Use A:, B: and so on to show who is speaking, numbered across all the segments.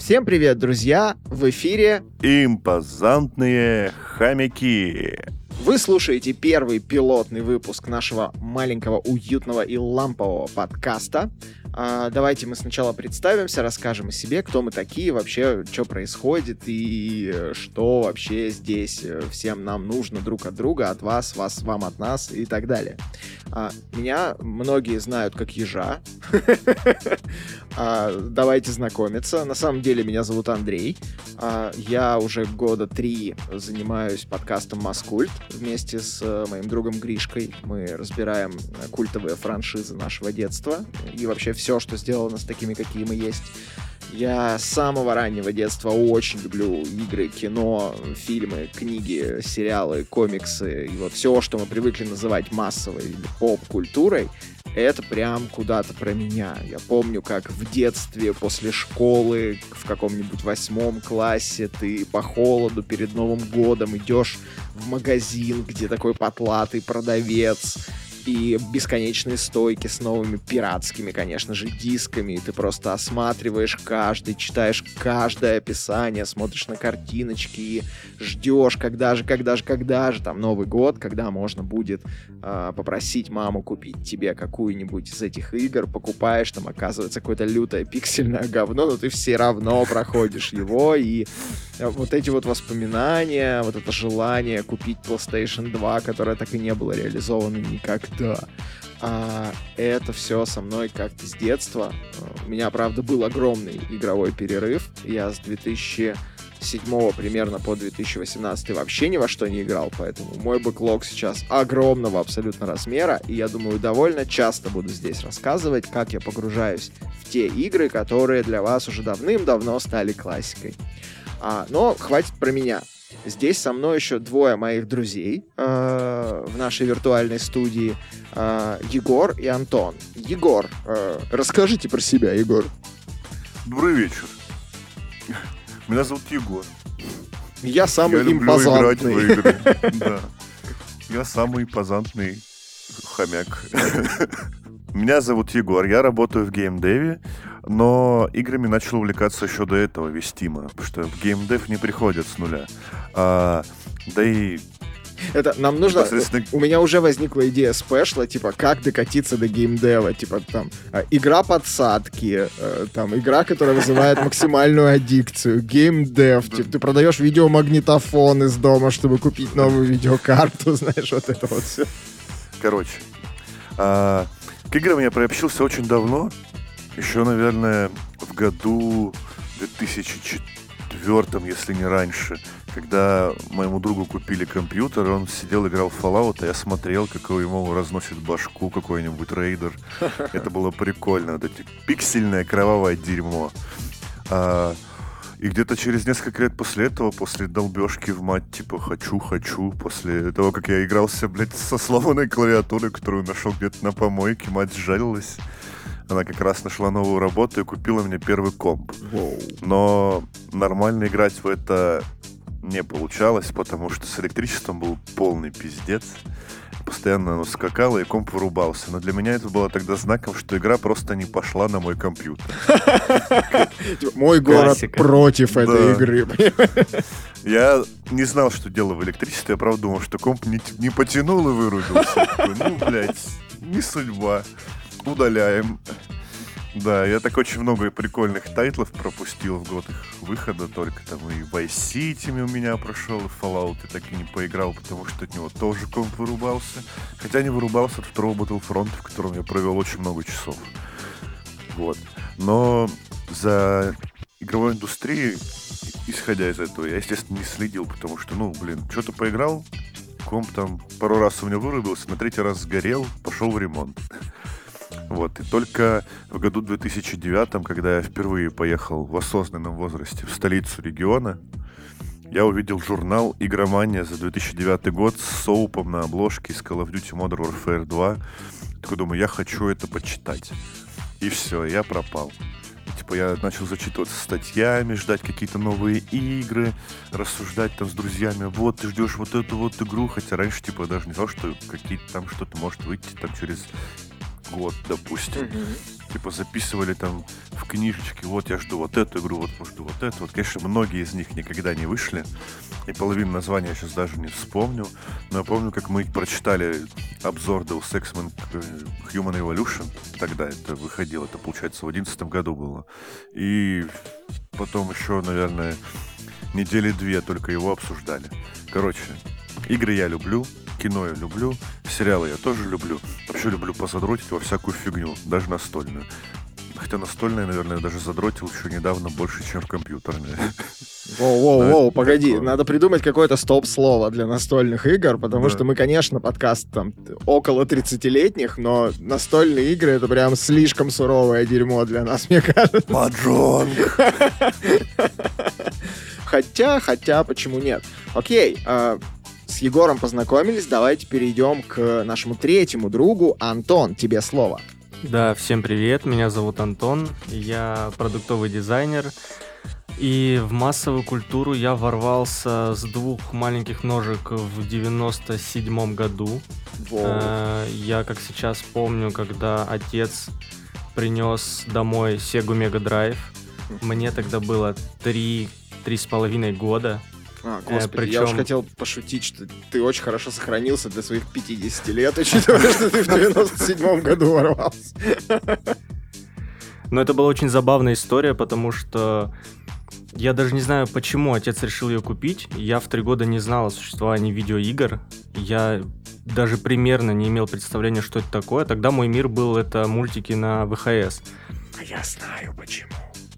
A: Всем привет, друзья! В эфире
B: Импозантные хомяки.
A: Вы слушаете первый пилотный выпуск нашего маленького, уютного и лампового подкаста. А, давайте мы сначала представимся, расскажем о себе, кто мы такие, вообще, что происходит и э, что вообще здесь э, всем нам нужно друг от друга, от вас, вас, вам от нас и так далее. А, меня многие знают как ежа. А, давайте знакомиться. На самом деле меня зовут Андрей. А, я уже года три занимаюсь подкастом Маскульт вместе с э, моим другом Гришкой. Мы разбираем культовые франшизы нашего детства и вообще все, что сделало нас такими, какие мы есть. Я с самого раннего детства очень люблю игры, кино, фильмы, книги, сериалы, комиксы. И вот все, что мы привыкли называть массовой или поп-культурой, это прям куда-то про меня. Я помню, как в детстве, после школы, в каком-нибудь восьмом классе, ты по холоду перед Новым годом идешь в магазин, где такой потлатый продавец и бесконечные стойки с новыми пиратскими, конечно же, дисками. И ты просто осматриваешь каждый, читаешь каждое описание, смотришь на картиночки и ждешь, когда же, когда же, когда же, там, Новый год, когда можно будет э, попросить маму купить тебе какую-нибудь из этих игр, покупаешь, там оказывается какое-то лютое пиксельное говно, но ты все равно проходишь его, и вот эти вот воспоминания, вот это желание купить PlayStation 2, которое так и не было реализовано никогда. А, это все со мной как-то с детства. У меня, правда, был огромный игровой перерыв. Я с 2007 примерно по 2018 вообще ни во что не играл, поэтому мой бэклог сейчас огромного абсолютно размера, и я думаю, довольно часто буду здесь рассказывать, как я погружаюсь в те игры, которые для вас уже давным-давно стали классикой. А, но хватит про меня. Здесь со мной еще двое моих друзей э, в нашей виртуальной студии. Э, Егор и Антон. Егор, э, расскажите про себя, Егор.
B: Добрый вечер. Меня зовут Егор.
A: Я самый
B: Я люблю
A: импозантный.
B: играть в игры. Да. Я самый импозантный хомяк. Меня зовут Егор, я работаю в геймдеве, но играми начал увлекаться еще до этого, вестимо, потому что в геймдев не приходят с нуля. А, да и
A: Это нам нужно...
B: Непосредственно-
A: У меня уже возникла идея спешла, типа, как докатиться до геймдева. Типа, там, э, игра подсадки, э, там, игра, которая вызывает максимальную аддикцию, геймдев. Типа, ты продаешь видеомагнитофон из дома, чтобы купить новую видеокарту, знаешь, вот это вот все.
B: Короче, а, к играм я приобщился очень давно. Еще, наверное, в году 2004, если не раньше, когда моему другу купили компьютер, он сидел, играл в Fallout, а я смотрел, как ему разносит башку какой-нибудь рейдер. Это было прикольно. Вот эти пиксельное кровавое дерьмо. А, и где-то через несколько лет после этого, после долбежки в мать, типа, хочу, хочу, после того, как я игрался, блядь, со сломанной клавиатурой, которую нашел где-то на помойке, мать сжалилась. Она как раз нашла новую работу и купила мне первый комп. Но нормально играть в это не получалось, потому что с электричеством был полный пиздец. Постоянно оно скакало, и комп вырубался. Но для меня это было тогда знаком, что игра просто не пошла на мой компьютер.
A: Мой город против этой игры.
B: Я не знал, что дело в электричестве. Я правда думал, что комп не, потянул и вырубился. Ну, блядь, не судьба. Удаляем. Да, я так очень много прикольных тайтлов пропустил в год их выхода, только там и Vice City у меня прошел, и Fallout я так и не поиграл, потому что от него тоже комп вырубался. Хотя не вырубался от второго Battlefront, в котором я провел очень много часов. Вот. Но за игровой индустрией, исходя из этого, я, естественно, не следил, потому что, ну, блин, что-то поиграл, комп там пару раз у меня вырубился, на третий раз сгорел, пошел в ремонт. Вот, и только в году 2009, когда я впервые поехал в осознанном возрасте в столицу региона, я увидел журнал «Игромания» за 2009 год с соупом на обложке из Call of Duty Modern Warfare 2. Такой думаю, я хочу это почитать. И все, я пропал. Типа я начал зачитываться статьями, ждать какие-то новые игры, рассуждать там с друзьями, вот ты ждешь вот эту вот игру, хотя раньше типа даже не знал, что какие-то там что-то может выйти там через год, допустим. типа записывали там в книжечке, вот я жду вот эту игру, вот жду вот эту. Вот, конечно, многие из них никогда не вышли, и половину названия я сейчас даже не вспомню, но я помню, как мы прочитали обзор Deus Ex Human Evolution, тогда это выходило, это, получается, в 2011 году было. И потом еще, наверное, недели две только его обсуждали. Короче, игры я люблю, кино я люблю, сериалы я тоже люблю. Вообще люблю позадротить во всякую фигню, даже настольную. Хотя настольная, наверное, даже задротил еще недавно больше, чем в компьютерные.
A: Воу-воу-воу, погоди, такое. надо придумать какое-то стоп-слово для настольных игр, потому да. что мы, конечно, подкаст там около 30-летних, но настольные игры — это прям слишком суровое дерьмо для нас, мне кажется.
B: Маджонг!
A: Хотя, хотя, почему нет? Окей, э, с Егором познакомились, давайте перейдем к нашему третьему другу. Антон, тебе слово.
C: Да, всем привет, меня зовут Антон, я продуктовый дизайнер, и в массовую культуру я ворвался с двух маленьких ножек в 97 году. Э, я, как сейчас помню, когда отец принес домой Sega Mega Drive, мне тогда было три, три с половиной года.
A: А, э, господи, Причем... я уж хотел пошутить, что ты очень хорошо сохранился для своих 50 лет, учитывая, что ты в 97-м году ворвался.
C: Но это была очень забавная история, потому что я даже не знаю, почему отец решил ее купить. Я в три года не знал о существовании видеоигр. Я даже примерно не имел представления, что это такое. Тогда мой мир был это мультики на ВХС.
A: А я знаю почему.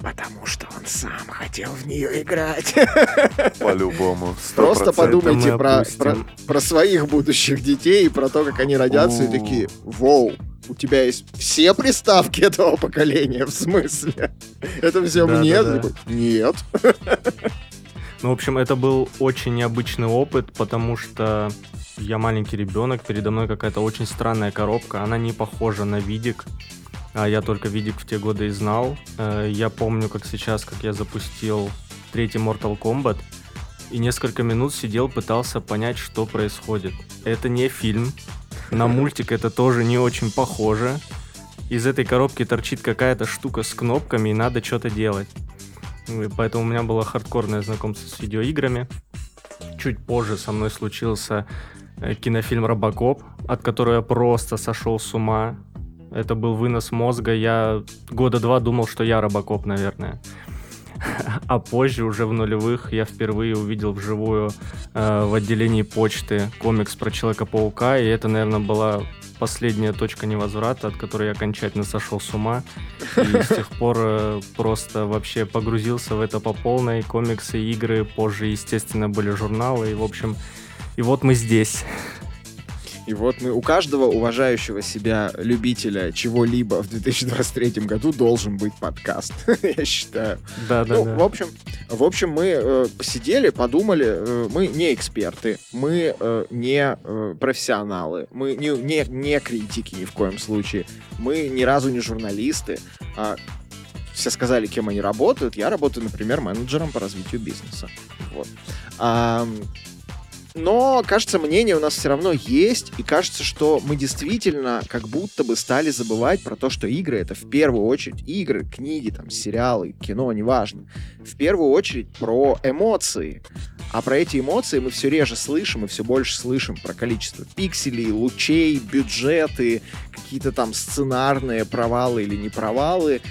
A: Потому что он сам хотел в нее играть.
B: По-любому.
A: Просто подумайте про, про, про своих будущих детей и про то, как они родятся, и такие, вау, у тебя есть все приставки этого поколения, в смысле? Это все да, мне? Да, да. Нет.
C: Ну, в общем, это был очень необычный опыт, потому что я маленький ребенок, передо мной какая-то очень странная коробка, она не похожа на видик, а я только видик в те годы и знал. Э, я помню, как сейчас, как я запустил третий Mortal Kombat, и несколько минут сидел, пытался понять, что происходит. Это не фильм, на мультик это тоже не очень похоже. Из этой коробки торчит какая-то штука с кнопками, и надо что-то делать. И поэтому у меня было хардкорное знакомство с видеоиграми. Чуть позже со мной случился э, кинофильм «Робокоп», от которого я просто сошел с ума. Это был вынос мозга. Я года два думал, что я Робокоп, наверное. А позже, уже в нулевых, я впервые увидел вживую э, в отделении почты комикс про Человека-паука, и это, наверное, была последняя точка невозврата, от которой я окончательно сошел с ума. И с тех пор э, просто вообще погрузился в это по полной. Комиксы, игры, позже, естественно, были журналы. И, в общем, и вот мы здесь.
A: И вот мы, у каждого уважающего себя любителя чего-либо в 2023 году должен быть подкаст, я считаю.
C: Да, да,
A: ну,
C: да.
A: В общем, в общем, мы э, посидели, подумали, э, мы не эксперты, мы э, не э, профессионалы, мы не, не, не критики ни в коем случае, мы ни разу не журналисты. А все сказали, кем они работают. Я работаю, например, менеджером по развитию бизнеса. Вот. А, но, кажется, мнение у нас все равно есть, и кажется, что мы действительно как будто бы стали забывать про то, что игры — это в первую очередь игры, книги, там, сериалы, кино, неважно. В первую очередь про эмоции. А про эти эмоции мы все реже слышим и все больше слышим про количество пикселей, лучей, бюджеты, какие-то там сценарные провалы или не провалы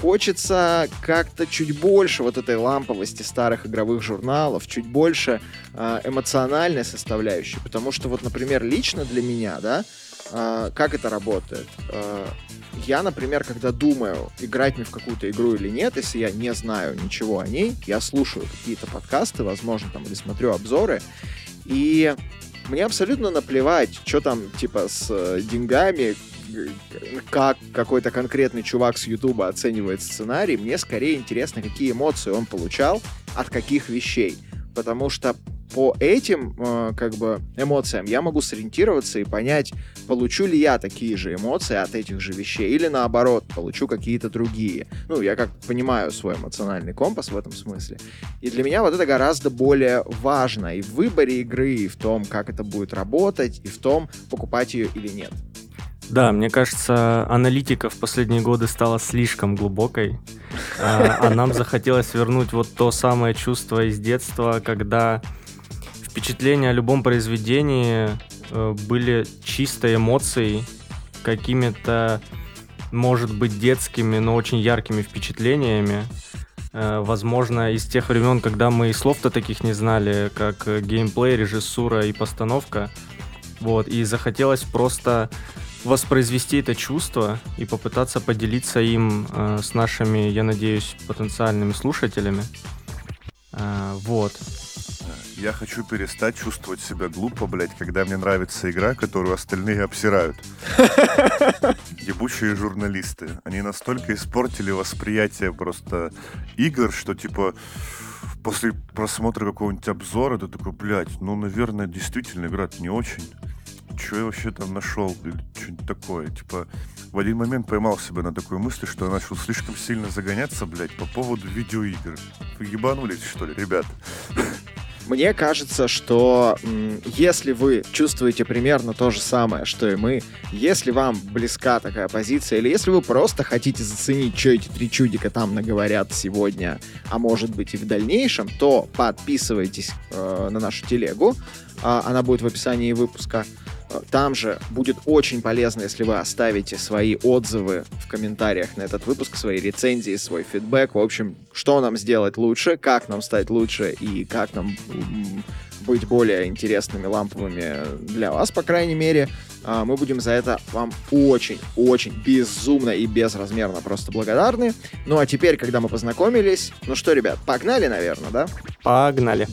A: хочется как-то чуть больше вот этой ламповости старых игровых журналов, чуть больше э, эмоциональной составляющей, потому что вот, например, лично для меня, да, э, как это работает? Э, я, например, когда думаю, играть мне в какую-то игру или нет, если я не знаю ничего о ней, я слушаю какие-то подкасты, возможно, там, или смотрю обзоры, и мне абсолютно наплевать, что там, типа, с э, деньгами, как какой-то конкретный чувак с Ютуба оценивает сценарий, мне скорее интересно, какие эмоции он получал от каких вещей. Потому что по этим э, как бы эмоциям я могу сориентироваться и понять, получу ли я такие же эмоции от этих же вещей, или наоборот, получу какие-то другие. Ну, я как понимаю свой эмоциональный компас в этом смысле. И для меня вот это гораздо более важно и в выборе игры, и в том, как это будет работать, и в том, покупать ее или нет.
C: Да, мне кажется, аналитика в последние годы стала слишком глубокой, а, а нам захотелось вернуть вот то самое чувство из детства, когда впечатления о любом произведении э, были чистой эмоцией, какими-то, может быть, детскими, но очень яркими впечатлениями. Э, возможно, из тех времен, когда мы и слов-то таких не знали, как геймплей, режиссура и постановка. Вот, и захотелось просто воспроизвести это чувство и попытаться поделиться им э, с нашими, я надеюсь, потенциальными слушателями. Э, вот.
B: Я хочу перестать чувствовать себя глупо, блядь, когда мне нравится игра, которую остальные обсирают. Ебучие журналисты. Они настолько испортили восприятие просто игр, что типа после просмотра какого-нибудь обзора ты такой, блядь, ну, наверное, действительно игра не очень что я вообще там нашел, или что-нибудь такое. Типа, в один момент поймал себя на такой мысли, что я начал слишком сильно загоняться, блядь, по поводу видеоигр. Вы ебанулись, что ли, ребят?
A: Мне кажется, что если вы чувствуете примерно то же самое, что и мы, если вам близка такая позиция, или если вы просто хотите заценить, что эти три чудика там наговорят сегодня, а может быть и в дальнейшем, то подписывайтесь э, на нашу телегу. Э, она будет в описании выпуска. Там же будет очень полезно, если вы оставите свои отзывы в комментариях на этот выпуск, свои рецензии, свой фидбэк. В общем, что нам сделать лучше, как нам стать лучше и как нам быть более интересными, ламповыми для вас, по крайней мере. А, мы будем за это вам очень-очень безумно и безразмерно просто благодарны. Ну а теперь, когда мы познакомились, ну что, ребят, погнали, наверное, да?
C: Погнали.